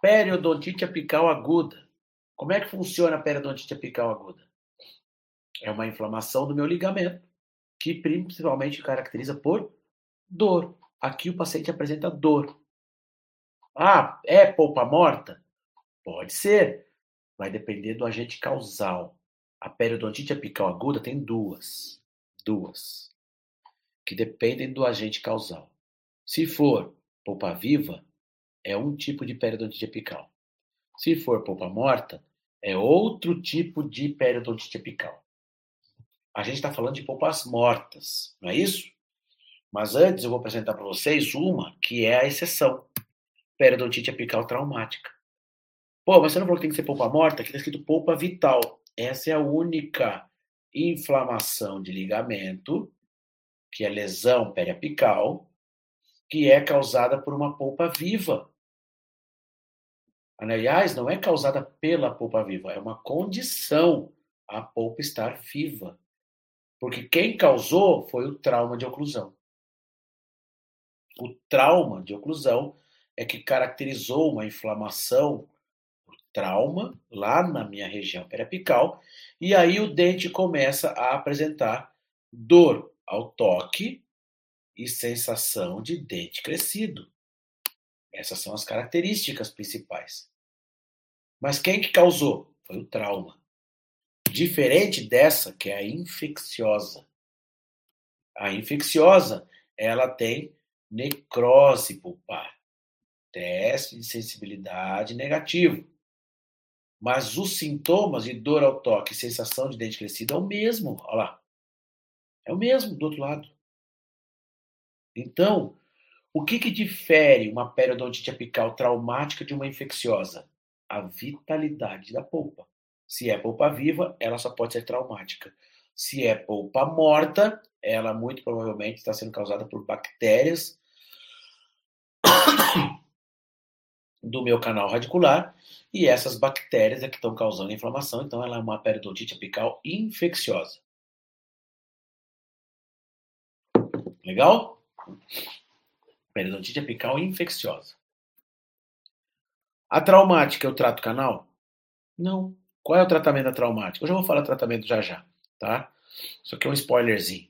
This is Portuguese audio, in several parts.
Periodontite apical aguda. Como é que funciona a periodontite apical aguda? É uma inflamação do meu ligamento, que principalmente caracteriza por dor. Aqui o paciente apresenta dor. Ah, é polpa morta? Pode ser. Vai depender do agente causal. A periodontite apical aguda tem duas. Duas. Que dependem do agente causal. Se for polpa viva, é um tipo de periodontite apical. Se for polpa morta, é outro tipo de periodontite apical. A gente está falando de polpas mortas, não é isso? Mas antes eu vou apresentar para vocês uma que é a exceção: periodontite apical traumática. Pô, mas você não falou que tem que ser polpa morta? Aqui está escrito polpa vital. Essa é a única inflamação de ligamento, que é lesão periapical, que é causada por uma polpa viva. Aliás, não é causada pela polpa viva, é uma condição a polpa estar viva. Porque quem causou foi o trauma de oclusão. O trauma de oclusão é que caracterizou uma inflamação trauma lá na minha região periapical, e aí o dente começa a apresentar dor ao toque e sensação de dente crescido. Essas são as características principais. Mas quem que causou? Foi o trauma. Diferente dessa, que é a infecciosa. A infecciosa, ela tem necrose pulpar. Teste de sensibilidade negativo. Mas os sintomas de dor ao toque e sensação de dente crescido é o mesmo. Olha lá. É o mesmo do outro lado. Então, o que, que difere uma periodontite apical traumática de uma infecciosa? A vitalidade da polpa. Se é polpa viva, ela só pode ser traumática. Se é polpa morta, ela muito provavelmente está sendo causada por bactérias do meu canal radicular e essas bactérias é que estão causando inflamação, então ela é uma periodontite apical infecciosa. Legal? Periodontite apical infecciosa. A traumática eu trato canal? Não. Qual é o tratamento da traumática? Eu já vou falar tratamento já já, tá? Isso aqui é um spoilerzinho.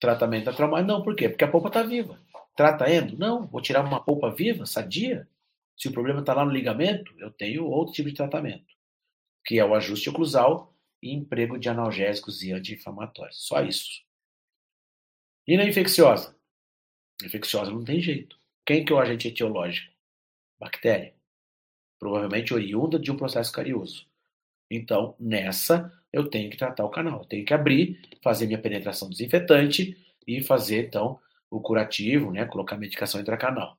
Tratamento da traumática? Não, por quê? Porque a polpa está viva. Trata endo? Não. Vou tirar uma polpa viva, sadia? Se o problema está lá no ligamento, eu tenho outro tipo de tratamento, que é o ajuste oclusal e emprego de analgésicos e anti-inflamatórios. Só isso. E na infecciosa? Infecciosa não tem jeito. Quem que é o agente etiológico? Bactéria. Provavelmente oriunda de um processo carioso. Então, nessa, eu tenho que tratar o canal. Eu tenho que abrir, fazer minha penetração desinfetante e fazer, então, o curativo, né? Colocar medicação intracanal.